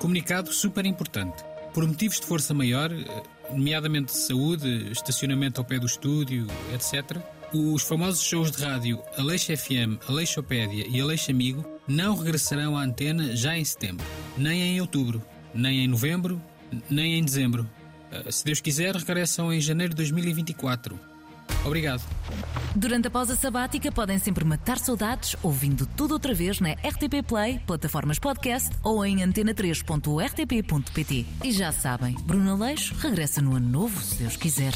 Comunicado super importante. Por motivos de força maior, nomeadamente de saúde, estacionamento ao pé do estúdio, etc., os famosos shows de rádio Aleixo FM, Aleixopédia e Aleixo Amigo não regressarão à antena já em setembro, nem em outubro, nem em novembro, nem em dezembro. Eh, se Deus quiser, regressam em janeiro de 2024. Obrigado. Durante a pausa sabática podem sempre matar saudades ouvindo tudo outra vez na RTP Play, plataformas podcast ou em antena3.rtp.pt. E já sabem, Bruno Aleixo regressa no ano novo, se Deus quiser.